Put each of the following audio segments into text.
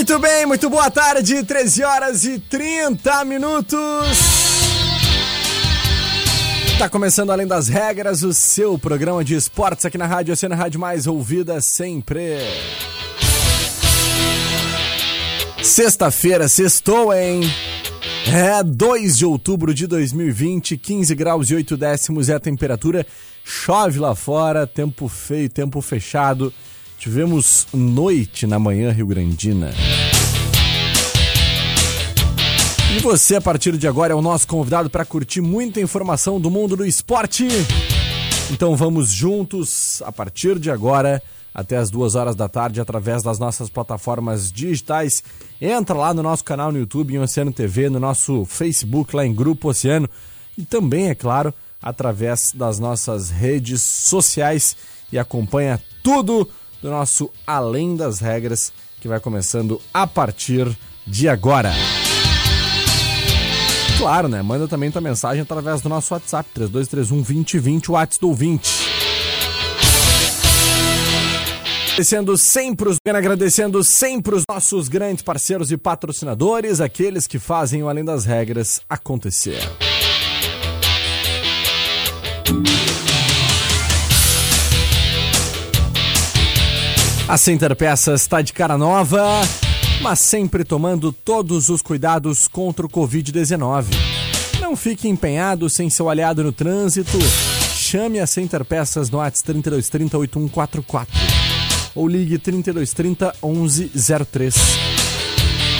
Muito bem, muito boa tarde, 13 horas e 30 minutos. Tá começando Além das Regras, o seu programa de esportes aqui na Rádio Oceana Rádio Mais Ouvida sempre. Sexta-feira, sextou, hein? É 2 de outubro de 2020, 15 graus e 8 décimos é a temperatura. Chove lá fora, tempo feio, tempo fechado. Tivemos noite na manhã Rio Grandina. E você, a partir de agora, é o nosso convidado para curtir muita informação do mundo do esporte. Então vamos juntos, a partir de agora, até as duas horas da tarde, através das nossas plataformas digitais. Entra lá no nosso canal no YouTube, em Oceano TV, no nosso Facebook, lá em Grupo Oceano. E também, é claro, através das nossas redes sociais. E acompanha tudo do nosso Além das Regras, que vai começando a partir de agora. Claro, né? Manda também tua mensagem através do nosso WhatsApp, 3231 2020, o WhatsApp do ouvinte. Agradecendo sempre os, agradecendo sempre os nossos grandes parceiros e patrocinadores, aqueles que fazem o Além das Regras acontecer. A Center Peças está de cara nova, mas sempre tomando todos os cuidados contra o Covid-19. Não fique empenhado sem seu aliado no trânsito. Chame a Center Peças no ATS 3230 8144 ou ligue 3230 1103.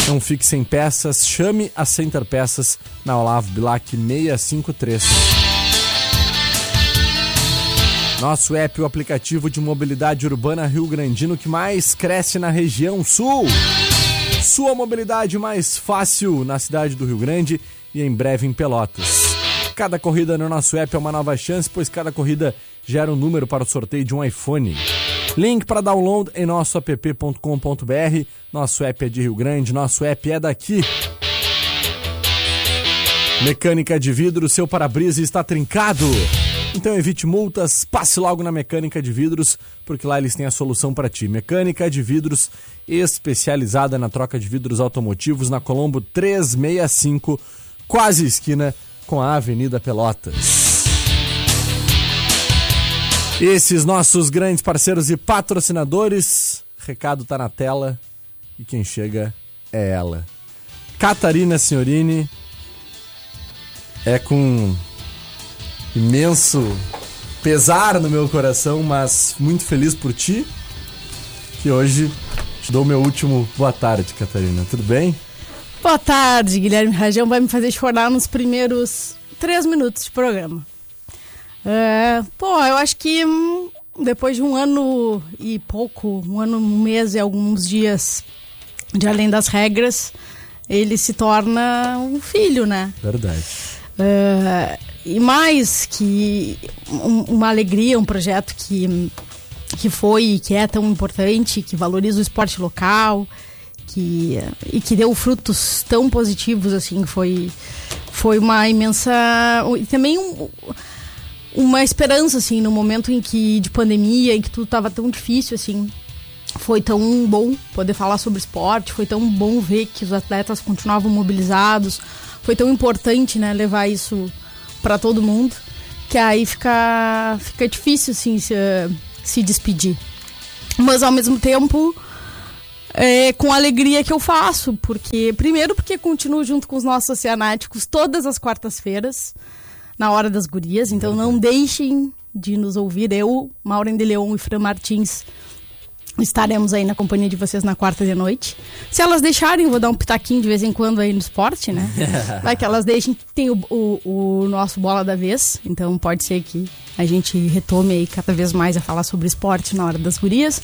Não fique sem peças, chame a Center Peças na Olavo Bilac 653. Nosso app, o aplicativo de mobilidade urbana Rio Grandino que mais cresce na região sul. Sua mobilidade mais fácil na cidade do Rio Grande e em breve em Pelotas. Cada corrida no nosso app é uma nova chance, pois cada corrida gera um número para o sorteio de um iPhone. Link para download em nosso app.com.br. Nosso app é de Rio Grande, nosso app é daqui. Mecânica de vidro, seu para-brisa está trincado. Então evite multas, passe logo na Mecânica de Vidros, porque lá eles têm a solução para ti. Mecânica de Vidros, especializada na troca de vidros automotivos na Colombo 365, quase esquina com a Avenida Pelotas. Esses nossos grandes parceiros e patrocinadores, recado tá na tela e quem chega é ela. Catarina Signorini é com imenso pesar no meu coração, mas muito feliz por ti. Que hoje te dou meu último boa tarde, Catarina. Tudo bem? Boa tarde, Guilherme Rajão vai me fazer chorar nos primeiros três minutos de programa. É, pô, eu acho que hum, depois de um ano e pouco, um ano, um mês e alguns dias de além das regras, ele se torna um filho, né? Verdade. É, e mais que um, uma alegria, um projeto que, que foi e que é tão importante, que valoriza o esporte local, que, e que deu frutos tão positivos, assim, foi, foi uma imensa... E também um, uma esperança, assim, no momento em que, de pandemia, em que tudo estava tão difícil, assim, foi tão bom poder falar sobre esporte, foi tão bom ver que os atletas continuavam mobilizados, foi tão importante, né, levar isso para todo mundo, que aí fica fica difícil assim se, se despedir. Mas ao mesmo tempo, é, com alegria que eu faço, porque primeiro porque continuo junto com os nossos oceanáticos todas as quartas-feiras, na hora das gurias, então não deixem de nos ouvir. Eu, Maureen de Leon e Fran Martins estaremos aí na companhia de vocês na quarta de noite. Se elas deixarem, eu vou dar um pitaquinho de vez em quando aí no esporte, né? Vai que elas deixem, tem o, o, o, nosso bola da vez, então pode ser que a gente retome aí cada vez mais a falar sobre esporte na hora das gurias.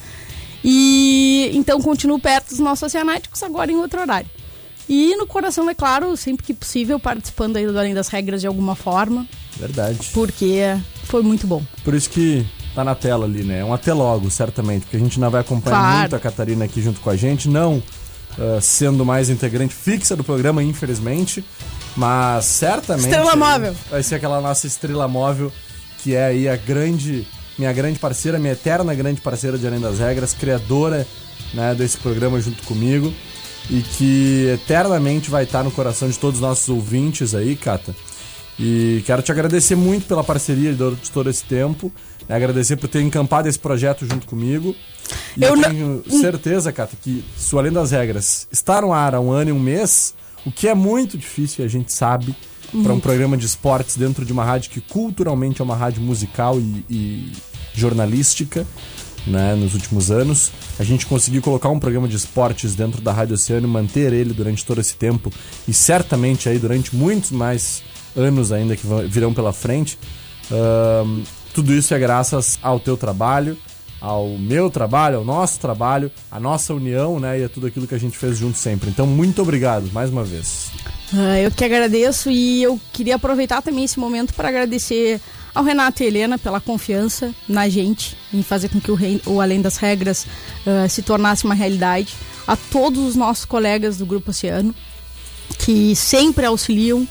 E então continuo perto dos nossos oceanáticos agora em outro horário. E no coração, é claro, sempre que possível, participando aí do Além das Regras de alguma forma. Verdade. Porque foi muito bom. Por isso que tá na tela ali, né? É um até logo, certamente, porque a gente ainda vai acompanhar claro. muito a Catarina aqui junto com a gente, não uh, sendo mais integrante fixa do programa, infelizmente, mas certamente. Estrela móvel! Vai ser aquela nossa estrela móvel, que é aí a grande, minha grande parceira, minha eterna grande parceira de Além das Regras, criadora né, desse programa junto comigo e que eternamente vai estar no coração de todos os nossos ouvintes aí, Cata. E quero te agradecer muito pela parceria de todo esse tempo. Né? Agradecer por ter encampado esse projeto junto comigo. E eu, eu tenho não... certeza, Cata, que se Além das Regras está no ar há um ano e um mês, o que é muito difícil, a gente sabe, para um programa de esportes dentro de uma rádio que culturalmente é uma rádio musical e, e jornalística, né, nos últimos anos. A gente conseguiu colocar um programa de esportes dentro da Rádio Oceano e manter ele durante todo esse tempo e certamente aí durante muitos mais anos ainda que virão pela frente. Uh, tudo isso é graças ao teu trabalho, ao meu trabalho, ao nosso trabalho, à nossa união, né? E a tudo aquilo que a gente fez junto sempre. Então, muito obrigado mais uma vez. Uh, eu que agradeço e eu queria aproveitar também esse momento para agradecer ao Renato e Helena pela confiança na gente em fazer com que o, rei, o Além das Regras uh, se tornasse uma realidade. A todos os nossos colegas do Grupo Oceano que sempre auxiliam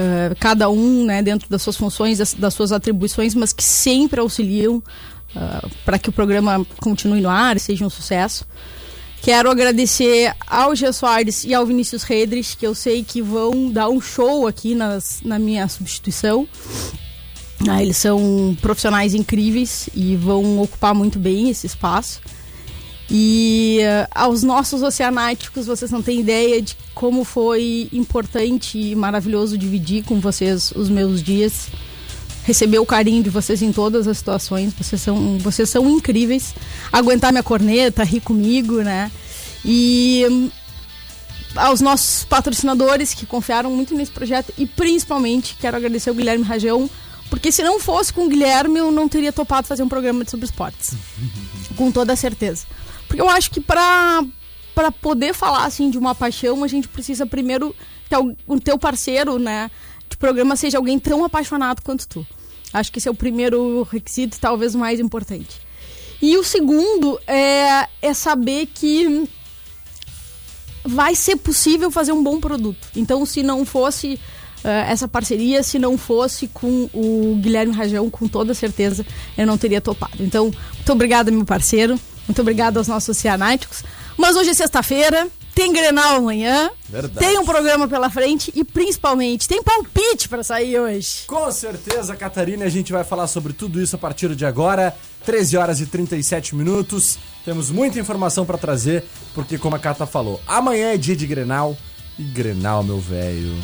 uh, cada um né, dentro das suas funções, das, das suas atribuições, mas que sempre auxiliam uh, para que o programa continue no ar seja um sucesso. Quero agradecer ao Gia Soares e ao Vinícius Redrich, que eu sei que vão dar um show aqui nas, na minha substituição. Ah, eles são profissionais incríveis e vão ocupar muito bem esse espaço. E uh, aos nossos oceanáticos, vocês não têm ideia de como foi importante e maravilhoso dividir com vocês os meus dias. Receber o carinho de vocês em todas as situações. Vocês são, vocês são incríveis. Aguentar minha corneta, rir comigo, né? E um, aos nossos patrocinadores que confiaram muito nesse projeto e principalmente quero agradecer ao Guilherme Rajão, porque se não fosse com o Guilherme eu não teria topado fazer um programa sobre esportes. com toda certeza. Porque eu acho que pra, pra poder falar, assim, de uma paixão, a gente precisa primeiro que o teu parceiro, né, de programa seja alguém tão apaixonado quanto tu. Acho que esse é o primeiro requisito, talvez o mais importante. E o segundo é, é saber que vai ser possível fazer um bom produto. Então, se não fosse essa parceria, se não fosse com o Guilherme Rajão, com toda certeza eu não teria topado. Então, muito obrigada, meu parceiro. Muito obrigada aos nossos cianáticos. Mas hoje é sexta-feira, tem Grenal amanhã, Verdade. tem um programa pela frente e principalmente tem palpite para sair hoje. Com certeza, Catarina, a gente vai falar sobre tudo isso a partir de agora, 13 horas e 37 minutos. Temos muita informação para trazer, porque como a Cata falou, amanhã é dia de Grenal e Grenal, meu velho,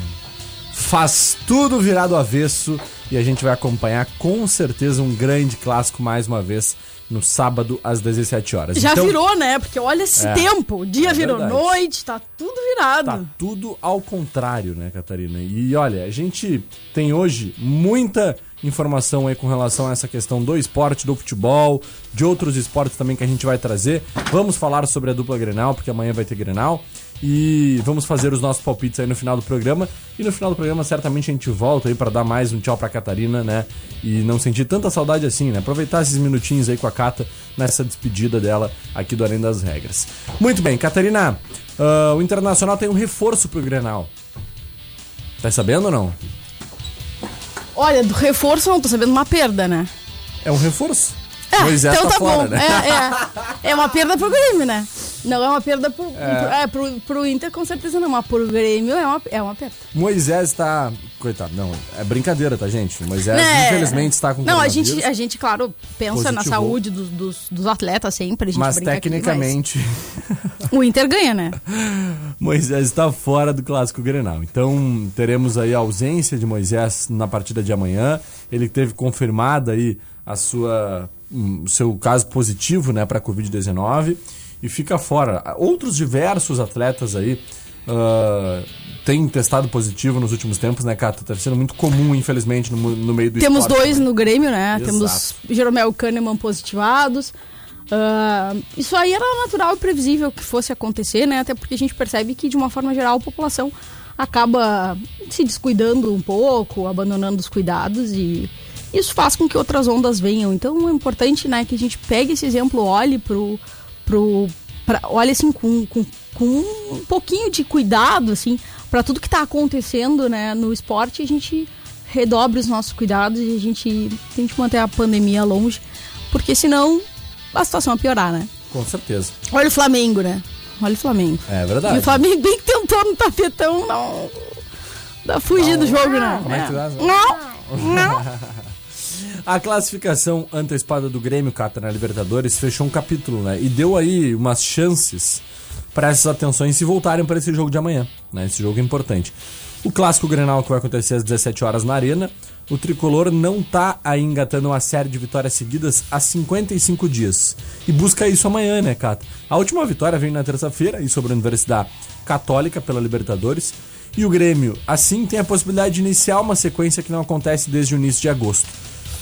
faz tudo virar do avesso e a gente vai acompanhar com certeza um grande clássico mais uma vez no sábado às 17 horas. Já então, virou, né? Porque olha esse é, tempo. O dia é virou verdade. noite, tá tudo virado. Tá tudo ao contrário, né, Catarina? E olha, a gente tem hoje muita informação aí com relação a essa questão do esporte, do futebol, de outros esportes também que a gente vai trazer. Vamos falar sobre a dupla Grenal, porque amanhã vai ter Grenal. E vamos fazer os nossos palpites aí no final do programa. E no final do programa, certamente a gente volta aí para dar mais um tchau pra Catarina, né? E não sentir tanta saudade assim, né? Aproveitar esses minutinhos aí com a Cata nessa despedida dela aqui do Além das Regras. Muito bem, Catarina, uh, o Internacional tem um reforço pro Grenal. Tá sabendo ou não? Olha, do reforço não tô sabendo uma perda, né? É um reforço? Moisés então tá tá, fora, bom. né? É, é, é uma perda pro Grêmio, né? Não é uma perda pro, é. é pro, pro Inter, com certeza não, mas pro Grêmio é uma, é uma perda. Moisés está. Coitado, não, é brincadeira, tá, gente? Moisés, Né? infelizmente, está com Não, a gente, a gente, claro, pensa na Positivou. saúde dos, dos, dos atletas sempre. A gente Mas brinca aqui, tecnicamente, mas o Inter ganha, né? Moisés está fora do clássico Grenal. Então, teremos aí a ausência de Moisés na partida de amanhã. Ele teve confirmada aí a sua seu caso positivo, né, para COVID-19 e fica fora. Outros diversos atletas aí ah, têm testado positivo nos últimos tempos, né, Cata? Tá sendo muito comum, infelizmente, no, no meio do Temos dois também. no Grêmio, né? Exato. Temos Jeromel Kahneman positivados. Ah, isso aí era natural e previsível que fosse acontecer, né? Até porque a gente percebe que, de uma forma geral, a população acaba se descuidando um pouco, abandonando os cuidados e isso faz com que outras ondas venham. Então é importante, né, que a gente pegue esse exemplo, olhe pro, pro pra, olhe assim com, com, com um pouquinho de cuidado, assim, para tudo que está acontecendo, né, no esporte, a gente redobre os nossos cuidados e a gente tente manter a pandemia longe, porque senão a situação vai piorar, né? Com certeza. Olha o Flamengo, né? Olha o Flamengo. É E verdade. o Flamengo bem que tentou no tapetão, não. Dá fugir do jogo, né? Como é que tu faz? Não, não. A classificação antecipada do Grêmio, Cata, na Libertadores, fechou um capítulo, né? E deu aí umas chances para essas atenções se voltarem para esse jogo de amanhã, né? Esse jogo é importante. O clássico Grenal que vai acontecer às 17 horas na Arena, o tricolor não tá aí engatando uma série de vitórias seguidas há 55 dias. E busca isso amanhã, né, Cata? A última vitória veio na terça-feira e sobre a Universidade Católica pela Libertadores. E o Grêmio, assim, tem a possibilidade de iniciar uma sequência que não acontece desde o início de agosto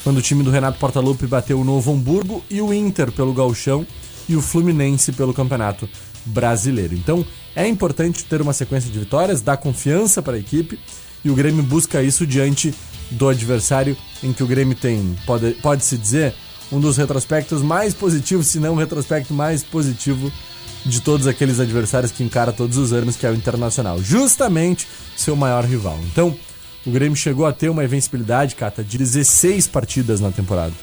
quando o time do Renato Portaluppi bateu o Novo Hamburgo e o Inter pelo Gauchão e o Fluminense pelo Campeonato Brasileiro. Então, é importante ter uma sequência de vitórias, dar confiança para a equipe e o Grêmio busca isso diante do adversário em que o Grêmio tem, pode- pode-se dizer, um dos retrospectos mais positivos, se não o retrospecto mais positivo de todos aqueles adversários que encara todos os anos, que é o Internacional. Justamente seu maior rival. Então, o Grêmio chegou a ter uma invencibilidade, Cata, de 16 partidas na temporada.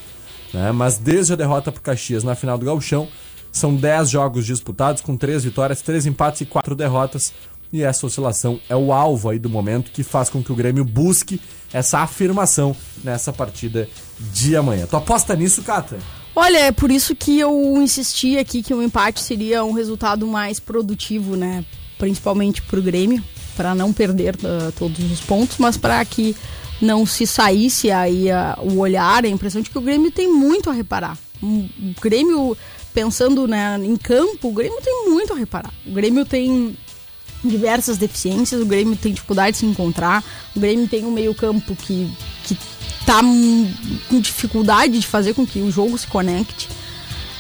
né? Mas desde a derrota para Caxias na final do Gauchão, são 10 jogos disputados, com 3 vitórias, 3 empates e 4 derrotas. E essa oscilação é o alvo aí do momento que faz com que o Grêmio busque essa afirmação nessa partida de amanhã. Tu aposta nisso, Cata? Olha, é por isso que eu insisti aqui que o empate seria um resultado mais produtivo, né? Principalmente pro Grêmio, para não perder ah, todos os pontos, mas para que não se saísse aí ah, o olhar, a impressão de que o Grêmio tem muito a reparar. O Grêmio, pensando né, em campo, o Grêmio tem muito a reparar. O Grêmio tem diversas deficiências, o Grêmio tem dificuldade de se encontrar, o Grêmio tem um meio-campo que, que tá hum, com dificuldade de fazer com que o jogo se conecte.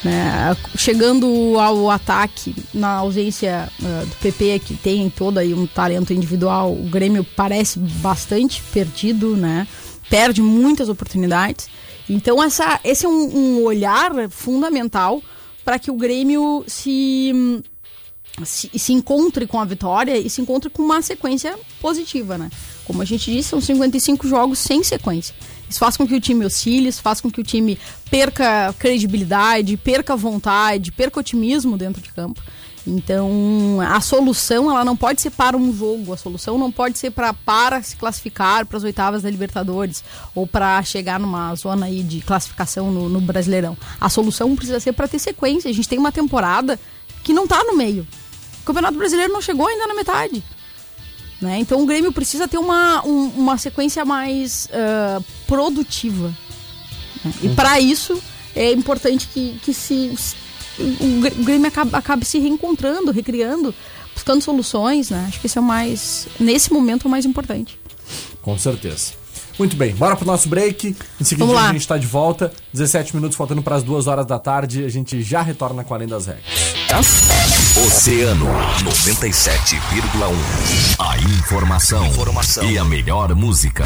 Né? Chegando ao ataque, na ausência ah, do PP, que tem todo aí um talento individual, o Grêmio parece bastante perdido, né? Perde muitas oportunidades. Então, essa, esse é um, um olhar fundamental para que o Grêmio se se, se encontre com a vitória e se encontre com uma sequência positiva, né? Como a gente disse, são 55 jogos sem sequência. Isso faz com que o time oscile, isso faz com que o time perca credibilidade, perca vontade, perca otimismo dentro de campo. Então, a solução ela não pode ser para um jogo, a solução não pode ser pra, para se classificar para as oitavas da Libertadores ou para chegar numa zona aí de classificação no, no Brasileirão. A solução precisa ser para ter sequência. A gente tem uma temporada que não tá no meio. O Campeonato Brasileiro não chegou ainda na metade. Né? Então o Grêmio precisa ter uma, um- uma sequência mais ah, produtiva. né? E para isso é importante que, que se, o Grê- o Grêmio acabe, acabe se reencontrando, recriando, buscando soluções. Né? Acho que esse é o mais, nesse momento, o mais importante. Com certeza. Muito bem, bora pro nosso break. Em seguida a gente tá de volta. 17 minutos faltando para as 2 horas da tarde. A gente já retorna com Além das Regras. Oceano 97,1. A informação, informação e a melhor música.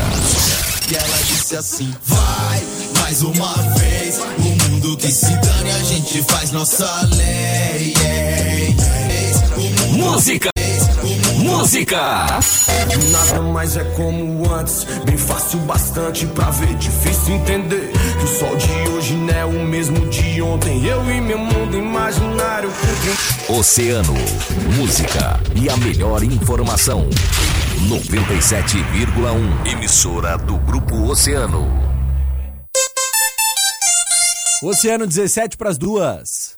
E ela disse assim: Vai, mais uma vez. O mundo que se dane, a gente faz nossa lei. Música, Música. Nada mais é como antes, bem fácil bastante pra ver, difícil entender que o sol de hoje não é o mesmo de ontem. Eu e meu. Oceano, música e a melhor informação. 97,1 emissora do Grupo Oceano. Oceano 17 para as duas.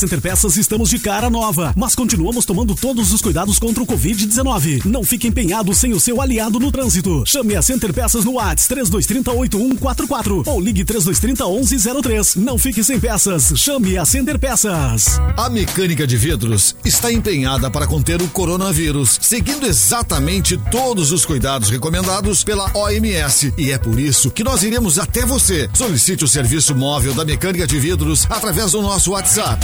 Center Peças estamos de cara nova, mas continuamos tomando todos os cuidados contra o Covid-19. Não fique empenhado sem o seu aliado no trânsito. Chame a Center Peças no WhatsApp 3230 8144 ou ligue 3230 1103. Não fique sem peças. Chame a Center Peças. A mecânica de vidros está empenhada para conter o coronavírus, seguindo exatamente todos os cuidados recomendados pela OMS. E é por isso que nós iremos até você. Solicite o serviço móvel da mecânica de vidros através do nosso WhatsApp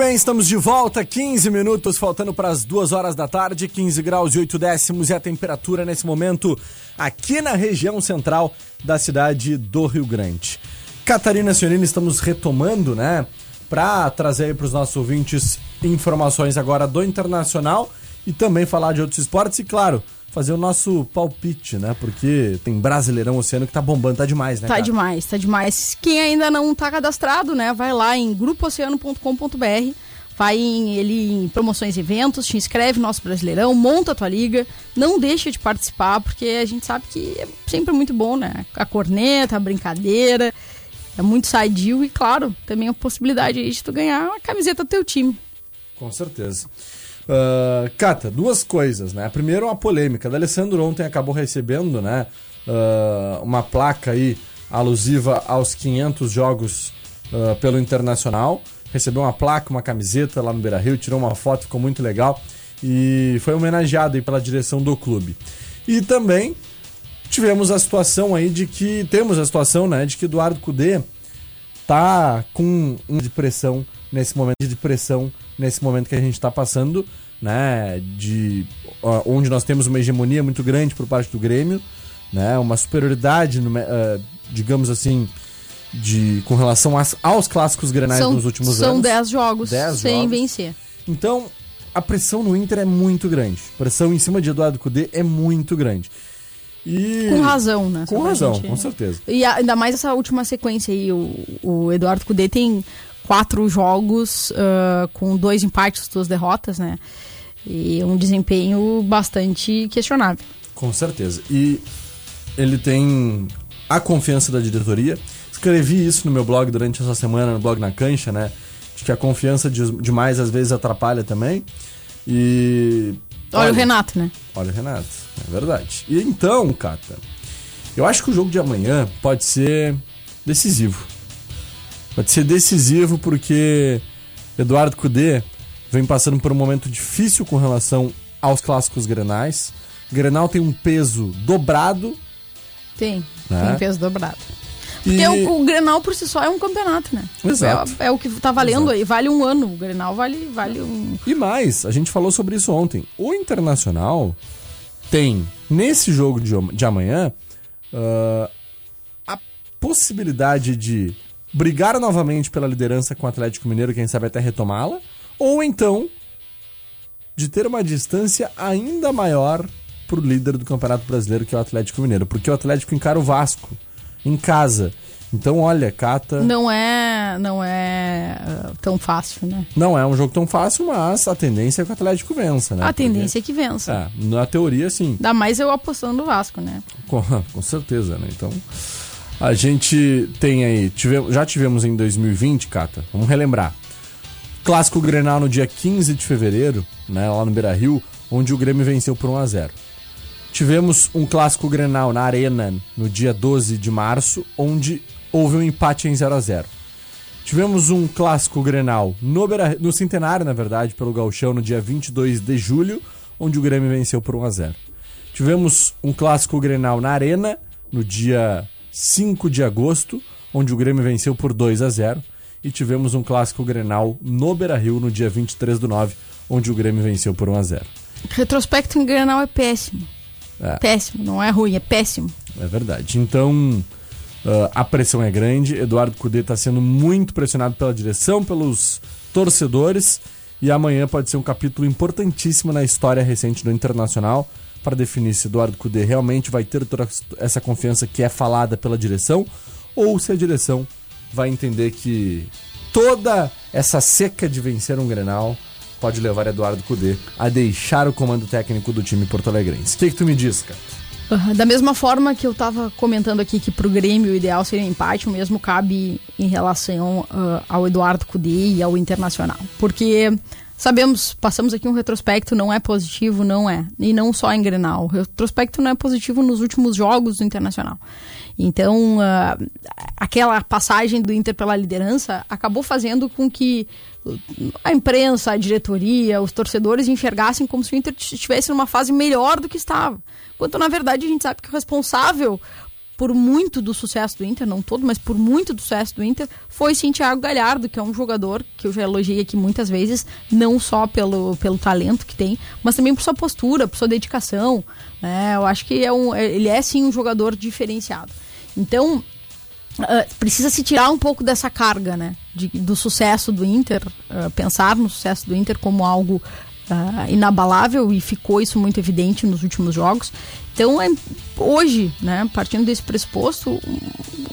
Bem, estamos de volta, 15 minutos faltando para as 2 horas da tarde, 15 graus e 8 décimos é a temperatura nesse momento aqui na região central da cidade do Rio Grande. Catarina Sionini, estamos retomando, né, para trazer para os nossos ouvintes informações agora do Internacional e também falar de outros esportes e, claro, fazer o nosso palpite, né, porque tem Brasileirão Oceano que tá bombando, tá demais, né, Tá cara? demais, tá demais. Quem ainda não tá cadastrado, né, vai lá em grupooceano.com.br, vai em, ele em promoções e eventos, te inscreve no nosso Brasileirão, monta a tua liga, não deixa de participar, porque a gente sabe que é sempre muito bom, né? A corneta, a brincadeira, é muito sadio e, claro, também a possibilidade aí de tu ganhar a camiseta do teu time. Com certeza. Ah, Cata, duas coisas, né? Primeiro, uma polêmica. Da Alessandro ontem acabou recebendo, né? ah, uma placa aí alusiva aos 500 jogos ah, pelo Internacional. Recebeu uma placa, uma camiseta lá no Beira Rio, tirou uma foto, ficou muito legal. E foi homenageado aí pela direção do clube. E também tivemos a situação aí de que. Temos a situação, né? De que Eduardo Cudê tá com um de pressão nesse momento de pressão nesse momento que a gente está passando, né, de ó, onde nós temos uma hegemonia muito grande por parte do Grêmio, né, uma superioridade, no ah, digamos assim, de com relação às- aos clássicos grenais são nos últimos são anos. 10 jogos Dez sem jogos. vencer. Então, a pressão no Inter é muito grande. A pressão em cima de Eduardo Cudê é muito grande. E Com razão, né? Com razão, gente- com certeza. E ainda mais essa última sequência aí. O, o Eduardo Cudê tem quatro jogos ah, com dois empates, duas derrotas, né? E um desempenho bastante questionável. Com certeza. E ele tem a confiança da diretoria. Escrevi isso no meu blog durante essa semana, no blog na cancha, né? De que a confiança de- demais às vezes atrapalha também. E. Olha, o Renato, né? Olha o Renato, é verdade. E então, Cata, eu acho que o jogo de amanhã pode ser decisivo. Pode ser decisivo porque Eduardo Cudê vem passando por um momento difícil com relação aos clássicos grenais. Grenal tem um peso dobrado. Tem. Né? Tem peso dobrado. Porque E- o, o Grenal por si só é um campeonato, né? Exato. É, é o que tá valendo Exato. aí. Vale um ano. O Grenal vale, vale um. E mais, a gente falou sobre isso ontem. O Internacional tem, nesse jogo de, de amanhã, ah, a possibilidade de brigar novamente pela liderança com o Atlético Mineiro, quem sabe até retomá-la, ou então de ter uma distância ainda maior pro líder do Campeonato Brasileiro, que é o Atlético Mineiro. Porque o Atlético encara o Vasco em casa. Então, olha, Cata. Não é, não é uh, tão fácil, né? Não é um jogo tão fácil, mas a tendência é que o Atlético vença, né? A tendência é que vença. Porque, é, na teoria, sim. Ainda mais eu apostando no Vasco, né? Com, com certeza, né? Então, a gente tem aí. Tive, já tivemos em 2020, Cata, vamos relembrar. Clássico Grenal no dia 15 de fevereiro, né? Lá no Beira Rio, onde o Grêmio venceu por 1x0. Tivemos um clássico Grenal na Arena no dia 12 de março, onde houve um empate em 0 a 0 Tivemos um clássico Grenal no, Beira, no Centenário, na verdade, pelo Gauchão, no dia 22 de julho, onde o Grêmio venceu por 1 a 0 Tivemos um clássico Grenal na Arena, no dia 5 de agosto, onde o Grêmio venceu por 2 a 0 E tivemos um clássico Grenal no Beira-Rio, no dia 23 do 9, onde o Grêmio venceu por 1 a 0 Retrospecto em Grenal é péssimo. É. Péssimo, não é ruim, é péssimo. É verdade. Então, Uh, a pressão é grande. Eduardo Cudê está sendo muito pressionado pela direção, pelos torcedores. E amanhã pode ser um capítulo importantíssimo na história recente do Internacional para definir se Eduardo Cudê realmente vai ter toda essa confiança que é falada pela direção ou se a direção vai entender que toda essa seca de vencer um Grenal pode levar Eduardo Cudê a deixar o comando técnico do time porto-alegrense. O que, que tu me diz, cara? Da mesma forma que eu estava comentando aqui que para o Grêmio o ideal seria empate, o mesmo cabe em relação uh, ao Eduardo Cudê e ao Internacional. Porque sabemos, passamos aqui um retrospecto, não é positivo, não é. E não só em Grenal. O retrospecto não é positivo nos últimos jogos do Internacional. Então, uh, aquela passagem do Inter pela liderança acabou fazendo com que a imprensa, a diretoria, os torcedores enxergassem como se o Inter estivesse numa fase melhor do que estava. Quando na verdade a gente sabe que o responsável por muito do sucesso do Inter, não todo, mas por muito do sucesso do Inter, foi sim Thiago Galhardo, que é um jogador que eu já elogiei aqui muitas vezes, não só pelo, pelo talento que tem, mas também por sua postura, por sua dedicação. Né? Eu acho que é um, ele é sim um jogador diferenciado. Então, uh, precisa se tirar um pouco dessa carga né? De, do sucesso do Inter, uh, pensar no sucesso do Inter como algo uh, inabalável e ficou isso muito evidente nos últimos jogos. Então, é, hoje, né, partindo desse pressuposto,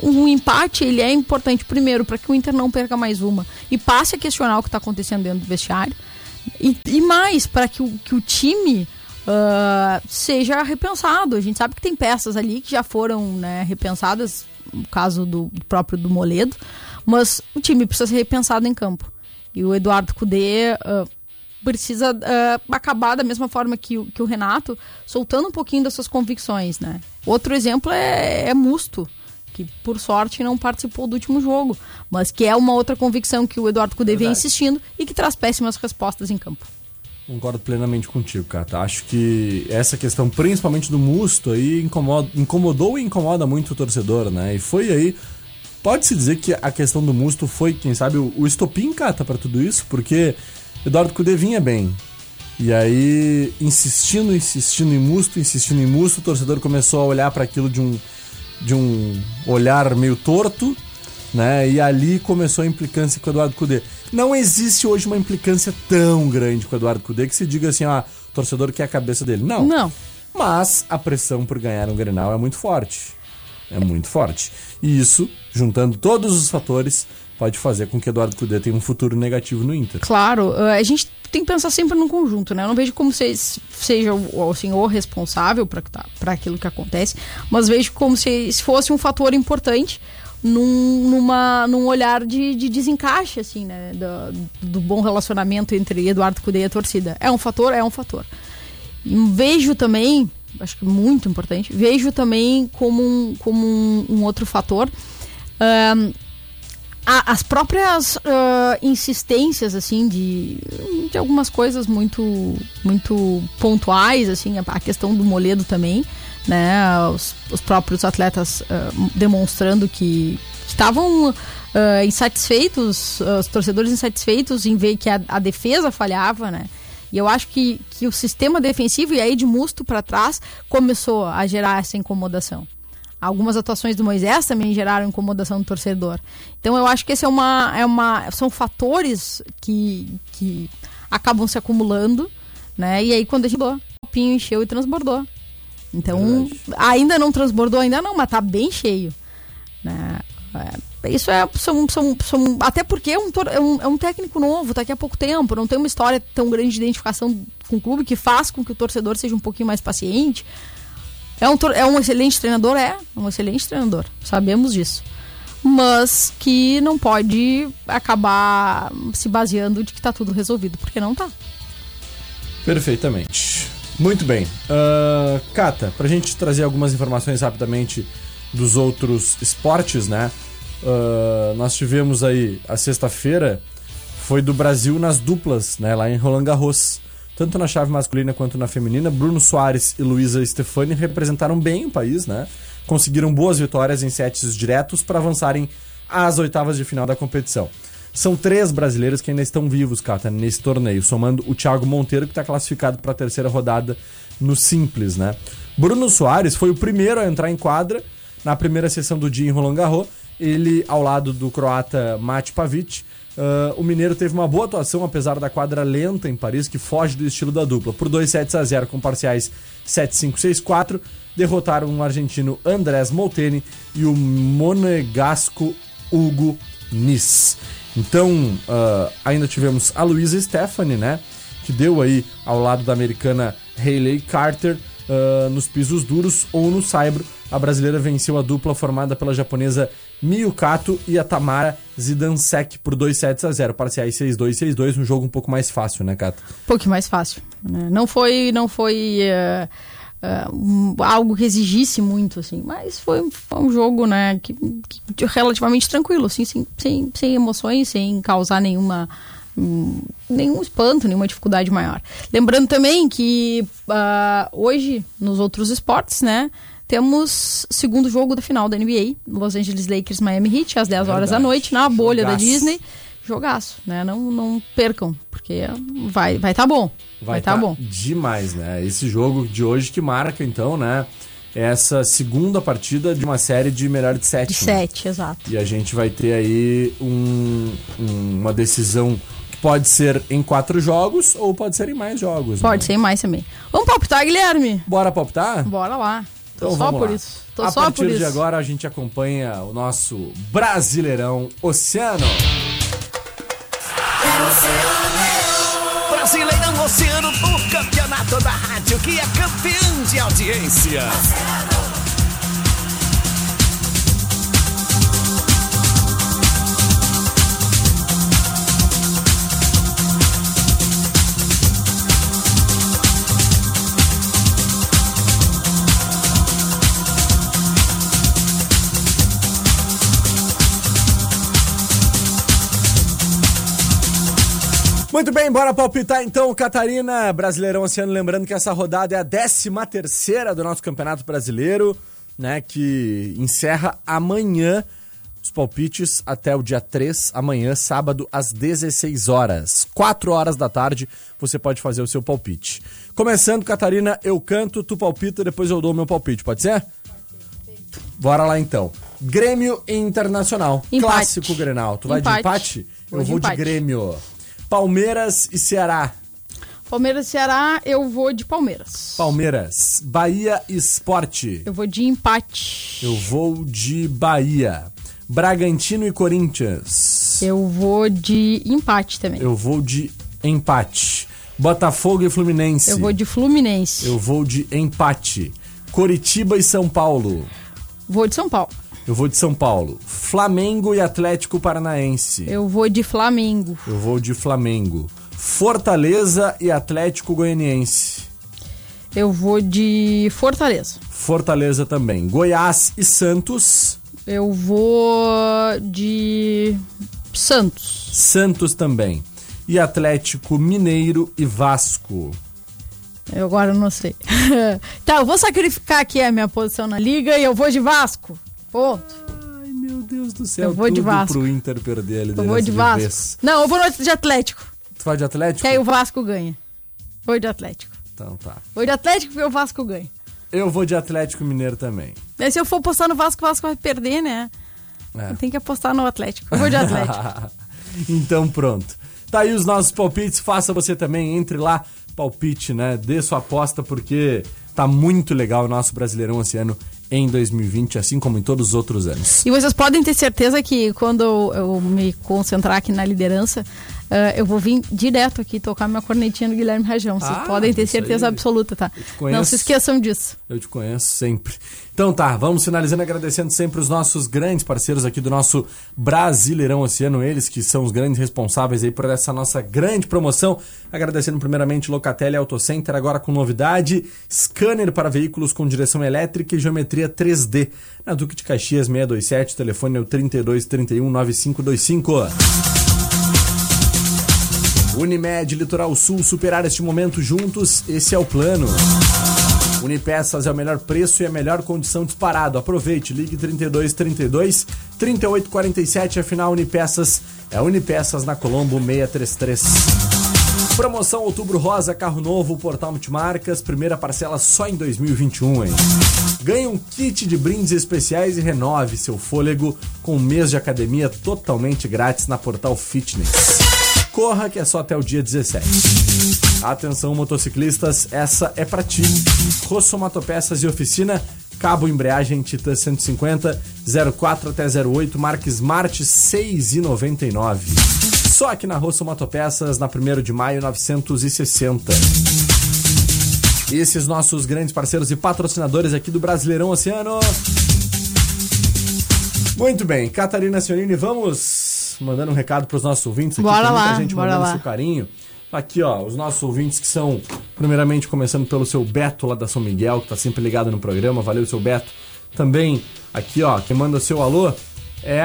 um, um empate ele é importante primeiro para que o Inter não perca mais uma e passe a questionar o que está acontecendo dentro do vestiário e, e mais para que o, que o time Uh, seja repensado. A gente sabe que tem peças ali que já foram né, repensadas, no caso do, próprio do Moledo, mas o time precisa ser repensado em campo. E o Eduardo Cudê uh, precisa uh, acabar da mesma forma que o, que o Renato, soltando um pouquinho das suas convicções, né? Outro exemplo é, é Musto, que por sorte não participou do último jogo, mas que é uma outra convicção que o Eduardo Cudê vem insistindo e que traz péssimas respostas em campo. Concordo plenamente contigo, Cata. Acho que essa questão, principalmente do Musto, aí incomoda, incomodou e incomoda muito o torcedor, né? E foi aí. Pode-se dizer que a questão do Musto foi, quem sabe, o, o estopim, Cata, para tudo isso, porque Eduardo Cudê vinha bem. E aí, insistindo, insistindo em Musto, insistindo em Musto, o torcedor começou a olhar para aquilo de um, de um olhar meio torto, né? E ali começou a implicância com o Eduardo Cudê. Não existe hoje uma implicância tão grande com o Eduardo Cudê que se diga assim, ah, torcedor quer a cabeça dele. Não. Não. Mas a pressão por ganhar um Grenal é muito forte. É muito forte. E isso, juntando todos os fatores, pode fazer com que Eduardo Cudê tenha um futuro negativo no Inter. Claro, a gente tem que pensar sempre no conjunto, né? Eu não vejo como se seja assim, o responsável para tá, aquilo que acontece, mas vejo como se fosse um fator importante num, numa, num olhar de, de desencaixe, assim, né? Do, do, bom relacionamento entre Eduardo Cudê e a torcida. É um fator? É um fator. Vejo também, acho que muito importante, vejo também como um, como um, um outro fator. Um, as próprias uh, insistências assim de, de algumas coisas muito muito pontuais assim a questão do Moledo também né os, os próprios atletas uh, demonstrando que estavam uh, insatisfeitos os torcedores insatisfeitos em ver que a, a, defesa falhava né e eu acho que, que o sistema defensivo e aí de Musto para trás começou a gerar essa incomodação Algumas atuações do Moisés também geraram incomodação do torcedor. Então eu acho que esse é uma, é uma são fatores que, que acabam se acumulando né? E aí quando a gente o pinho encheu e transbordou. Então, ainda não transbordou, ainda não, mas tá bem cheio. Né? É, isso é. São, são, são, até porque é um, é, um, é um técnico novo, tá aqui há pouco tempo, não tem uma história tão grande de identificação com o clube que faz com que o torcedor seja um pouquinho mais paciente. É um, é um excelente treinador? É, é um excelente treinador, sabemos disso. Mas que não pode acabar se baseando de que tá tudo resolvido, porque não tá. Perfeitamente. Muito bem. Ah, Cata, pra gente trazer algumas informações rapidamente dos outros esportes, né? Ah, nós tivemos aí a sexta-feira foi do Brasil nas duplas, né? Lá em Roland Garros. Tanto na chave masculina quanto na feminina, Bruno Soares e Luísa Stefani representaram bem o país, né? Conseguiram boas vitórias em sets diretos para avançarem às oitavas de final da competição. São três brasileiros que ainda estão vivos, Cata, nesse torneio, somando o Thiago Monteiro, que está classificado para a terceira rodada no Simples, né? Bruno Soares foi o primeiro a entrar em quadra na primeira sessão do dia em Roland Garros. Ele, ao lado do croata Mate Pavic, ah, o mineiro teve uma boa atuação, apesar da quadra lenta em Paris, que foge do estilo da dupla. Por 2 sets a 0 com parciais 7-5, 6-4, derrotaram o argentino Andrés Molteni e o monegasco Hugo Nis. Então, ah, ainda tivemos a Luísa Stephanie, né? Que deu aí ao lado da americana Hayley Carter ah, nos pisos duros ou no saibro. A brasileira venceu a dupla formada pela japonesa Miyu Kato e a Tamara Zidansek por 2 sets a 0, parciais 6-2 6-2, um jogo um pouco mais fácil, né, Kato? Um pouquinho mais fácil. né? Não foi, não foi eh, eh, um- algo que exigisse muito, assim, mas foi, foi um jogo, né, que, que relativamente tranquilo, assim, sem, sem, sem emoções, sem causar nenhuma hum, nenhum espanto, nenhuma dificuldade maior. Lembrando também que ah, hoje, nos outros esportes, né, temos segundo jogo da final da NBA, Los Angeles Lakers Miami Heat, às 10 horas da Verdade. noite, na bolha da Jogaço. Disney. Jogaço, né? Não, não percam, porque vai vai tá bom. Vai, tá, tá bom. demais, né? Esse jogo de hoje que marca, então, né? Essa segunda partida de uma série de melhor de sete. De né? sete, exato. E a gente vai ter aí um- um- uma decisão que pode ser em quatro jogos ou pode ser em mais jogos. Pode né? ser mais também. Vamos palpitar, Guilherme? Bora palpitar? Bora lá. Tô Então só vamos por lá. isso. Tô a só partir por isso. de agora a gente acompanha o nosso Brasileirão Oceano. Brasileirão Oceano, o campeonato da rádio que é campeão de audiência. Muito bem, bora palpitar então, Catarina, Brasileirão Oceano. Lembrando que essa rodada é a 13 terceira do nosso Campeonato Brasileiro, né? Que encerra amanhã os palpites até o dia 3, amanhã, sábado, às 16 horas. 4 horas da tarde, você pode fazer o seu palpite. Começando, Catarina, eu canto, tu palpita, depois eu dou o meu palpite, pode ser? Bora lá então. Grêmio Internacional. Empate. Clássico Grenal. Tu vai de Empate. empate? Vou eu de vou de empate. Grêmio. Palmeiras e Ceará. Palmeiras e Ceará, eu vou de Palmeiras. Palmeiras. Bahia e Esporte. Eu vou de empate. Eu vou de Bahia. Bragantino e Corinthians. Eu vou de empate também. Eu, Eu vou de empate. Botafogo e Fluminense. vou de Fluminense. Eu vou de empate. Coritiba e São Paulo. Vou de São Paulo. Eu vou de São Paulo. Flamengo e Atlético Paranaense. Eu vou de Flamengo. Eu vou de Flamengo. Fortaleza e Atlético Goianiense. Eu vou de Fortaleza. Fortaleza também. Goiás e Santos. Eu vou de Santos. Santos também. E Atlético Mineiro e Vasco. Eu agora não sei. tá, eu vou sacrificar aqui a minha posição na liga e eu vou de Vasco. Ponto. Ai, meu Deus do céu. Eu vou de Vasco. pro Inter perder Eu vou de Vasco. vez. Não, eu vou de Atlético. Tu vai de Atlético? Que aí o Vasco ganha. Vou de Atlético. Então tá. Vou de Atlético porque o Vasco ganha. Eu vou de Atlético Mineiro também. Daí se eu for apostar no Vasco, o Vasco vai perder, né? É. Tem que apostar no Atlético. Eu vou de Atlético. então pronto. Tá aí os nossos palpites, faça você também, entre lá, palpite, né? Dê sua aposta porque tá muito legal o nosso Brasileirão esse ano em 2020, assim como em todos os outros anos. E vocês podem ter certeza que quando eu, me concentrar aqui na liderança, uh, eu vou vir direto aqui tocar minha cornetinha no Guilherme Rajão. Vocês Ah, podem ter certeza aí. absoluta, tá? conheço. Não se esqueçam disso. Eu te conheço sempre. Então tá, vamos finalizando agradecendo sempre os nossos grandes parceiros aqui do nosso Brasileirão Oceano, eles que são os grandes responsáveis aí por essa nossa grande promoção. Agradecendo primeiramente Locatelli Auto Center, agora com novidade, scanner para veículos com direção elétrica e geometria 3D. Na Duque de Caxias 627, o telefone é o 3231 9525. Unimed Litoral Sul, superar este momento juntos, esse é o plano. Unipeças é o melhor preço e a melhor condição disparado. Aproveite, ligue 32 32 38 47, afinal Unipeças é Unipeças na Colombo 633. Promoção Outubro Rosa, carro novo, Portal Multimarcas, primeira parcela só em 2021, hein? Ganhe um kit de brindes especiais e renove seu fôlego com um mês de academia totalmente grátis na Portal Fitness. Corra que é só até o dia 17. Atenção motociclistas, essa é pra ti. Rosso Motopeças e Oficina, cabo embreagem Titan 150, 04 até 08, marca Smart 6,99. Só aqui na Rosso Motopeças, na 1 de maio 960. Esses nossos grandes parceiros e patrocinadores aqui do Brasileirão Oceano. Muito bem, Catarina Sionini, vamos mandando um recado para os nossos ouvintes aqui. Bora tem muita lá, gente bora mandando lá. seu carinho. Aqui, ó, os nossos ouvintes que são, primeiramente, começando pelo seu Beto lá da São Miguel, que tá sempre ligado no programa. Valeu, seu Beto. Também, aqui, ó, quem manda seu alô é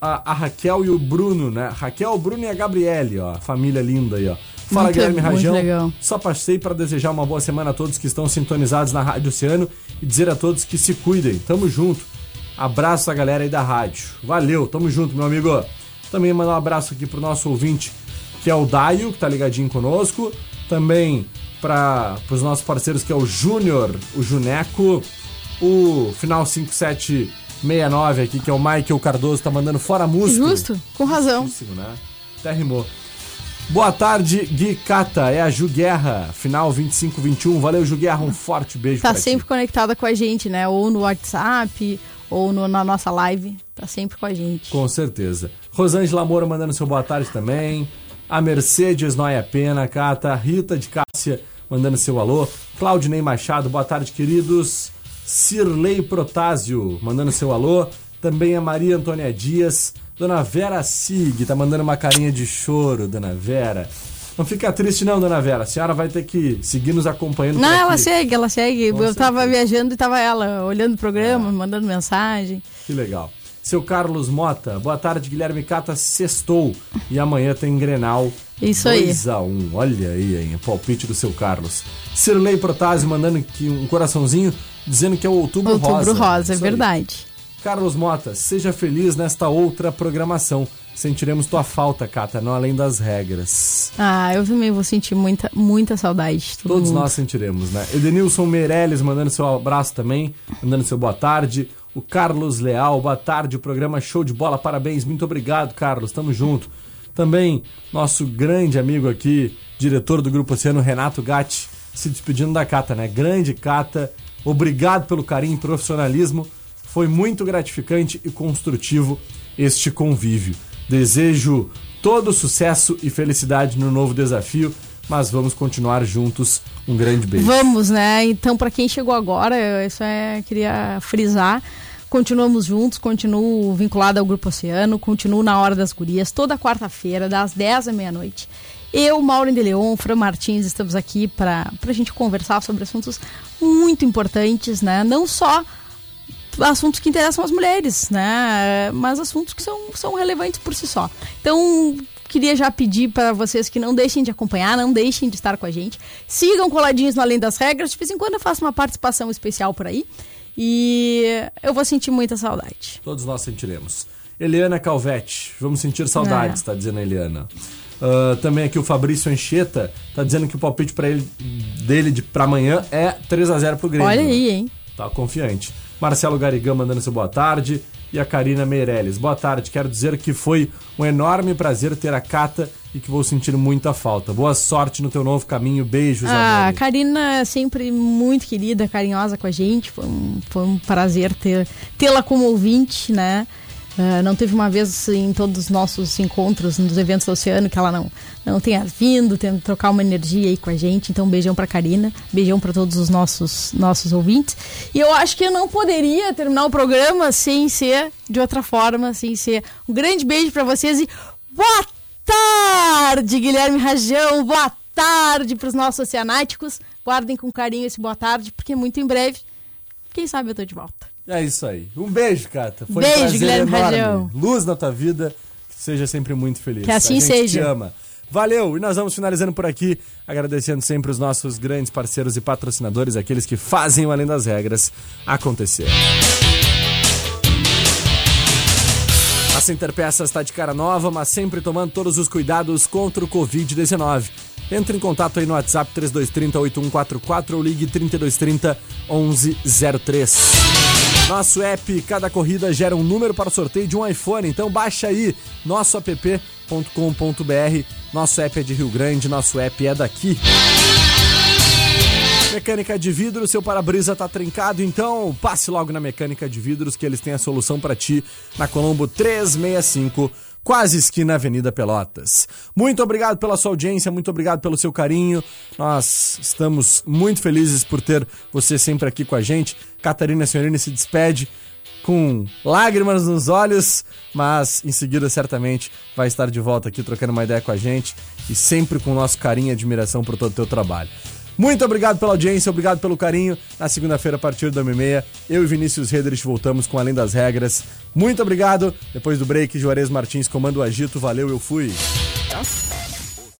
a, a Raquel e o Bruno, né? Raquel, o Bruno e a Gabriele, ó. Família linda aí, ó. Fala, Muito- Guilherme Rajão. legal. Só passei para desejar uma boa semana a todos que estão sintonizados na Rádio Oceano e dizer a todos que se cuidem. Tamo junto. Abraço a galera aí da rádio. Valeu, tamo junto, meu amigo. Também mandar um abraço aqui pro nosso ouvinte, que é o Daio, que tá ligadinho conosco. Também para os nossos parceiros, que é o Júnior, o Juneco, o Final 5769 aqui, que é o Michael Cardoso, tá mandando fora música. Justo, com razão. Justíssimo, né? Até rimou. Boa tarde, Gui Cata. É a Ju Guerra, final 2521. Valeu, Ju Guerra. Um forte beijo Tá sempre ti. conectada com a gente, né? Ou no WhatsApp, ou no- na nossa live. Tá sempre com a gente. Com certeza. Rosângela Moura mandando seu boa tarde também. A Mercedes Noia Pena, Cata. Rita de Cássia mandando seu alô. Claudinei Machado, boa tarde, queridos. Cirlei Protásio mandando seu alô. Também a Maria Antônia Dias. Dona Vera Sig tá mandando uma carinha de choro, Dona Vera. Não fica triste não, Dona Vera. A senhora vai ter que seguir nos acompanhando Não, ela segue, ela segue. Com eu tava certeza. É. viajando e tava ela olhando o programa, mandando mensagem. Que legal. Seu Carlos Mota, boa tarde, Guilherme Cata, sextou. E amanhã tem Grenal. Isso aí. 2x1. Olha aí, hein, o palpite do seu Carlos. Cirlei Protásio mandando aqui um coraçãozinho, dizendo que é o Outubro, Outubro Rosa. Rosa, é Isso aí. Carlos Mota, seja feliz nesta outra programação. Sentiremos tua falta, Cata, não além das regras. Ah, eu também vou sentir muita, muita saudade de todo Todos mundo. nós sentiremos, né? Edenilson Meirelles mandando seu abraço também, mandando seu boa tarde. O Carlos Leal, boa tarde, o programa Show de Bola, parabéns, muito obrigado, Carlos, tamo junto. Também nosso grande amigo aqui, diretor do Grupo Oceano, Renato Gatti, se despedindo da Cata, né? Grande Cata, obrigado pelo carinho e profissionalismo. Foi muito gratificante e construtivo este convívio. Desejo todo sucesso e felicidade no novo desafio, mas vamos continuar juntos. Um grande beijo. Vamos, né? Então, pra quem chegou agora, eu isso é queria frisar. Continuamos juntos, continuo vinculado ao Grupo Oceano, continuo na Hora das Gurias, toda quarta-feira, das 10 à meia-noite. Eu, Maureen de Leon, Fran Martins, estamos aqui para a gente conversar sobre assuntos muito importantes, né? Não só assuntos que interessam as mulheres, né? Mas assuntos que são, são relevantes por si só. Então, queria já pedir para vocês que não deixem de acompanhar, não deixem de estar com a gente. Sigam coladinhos no Além das Regras. De vez em quando eu faço uma participação especial por aí. E eu vou sentir muita saudade. Todos nós sentiremos. Eliana Calvete, vamos sentir saudades, É. tá dizendo a Eliana. Ah, também aqui o Fabrício Ancheta tá dizendo que o palpite para ele dele de para amanhã é 3 a 0 pro Grêmio. Olha né? aí, hein? Tá confiante. Marcelo Garigão mandando seu boa tarde. e a Karina Meirelles. Boa tarde, quero dizer que foi um enorme prazer ter a Cata e que vou sentir muita falta. Boa sorte no teu novo caminho. Beijos, Ah, a. Karina é sempre muito querida, carinhosa com a gente. Foi um, foi um prazer tê-la como ouvinte, né? Ah, não teve uma vez em todos os nossos encontros, nos eventos do Oceano, que ela não, não tenha vindo, tendo trocar uma energia aí com a gente. Então, beijão pra Karina, beijão pra todos os nossos, nossos ouvintes. E eu acho que eu não poderia terminar o programa sem ser de outra forma, sem ser. Um grande beijo pra vocês e boa tarde, Guilherme Rajão. Boa tarde para os nossos oceanáticos. Guardem com carinho esse boa tarde, porque muito em breve, quem sabe eu tô de volta. É isso aí. Um beijo, Cata. Foi Beijo, um prazer Guilherme enorme. Luz na tua vida. Que seja sempre muito feliz. Que assim a gente seja. te ama. Valeu! E nós vamos finalizando por aqui, agradecendo sempre os nossos grandes parceiros e patrocinadores, aqueles que fazem o Além das Regras acontecer. A Center Peças está de cara nova, mas sempre tomando todos os cuidados contra o Covid-19. Entre em contato aí no WhatsApp 3230-8144 ou ligue 3230 1103. Nosso app, cada corrida gera um número para o sorteio de um iPhone, então baixa aí nosso app.com.br. Nosso app é de Rio Grande, nosso app é daqui. Mecânica de vidro, seu para-brisa tá trincado, então passe logo na Mecânica de Vidros que eles têm a solução para ti na Colombo 365, quase esquina Avenida Pelotas. Muito obrigado pela sua audiência, muito obrigado pelo seu carinho. Nós estamos muito felizes por ter você sempre aqui com a gente. Catarina Senhorini se despede com lágrimas nos olhos, mas em seguida certamente vai estar de volta aqui trocando uma ideia com a gente e sempre com o nosso carinho e admiração por todo o teu trabalho. Muito obrigado pela audiência, obrigado pelo carinho. Na segunda-feira, a partir da 1h30, eu e Vinícius Redrich voltamos com Além das Regras. Muito obrigado. Depois do break, Juarez Martins comando o agito. Valeu, eu fui.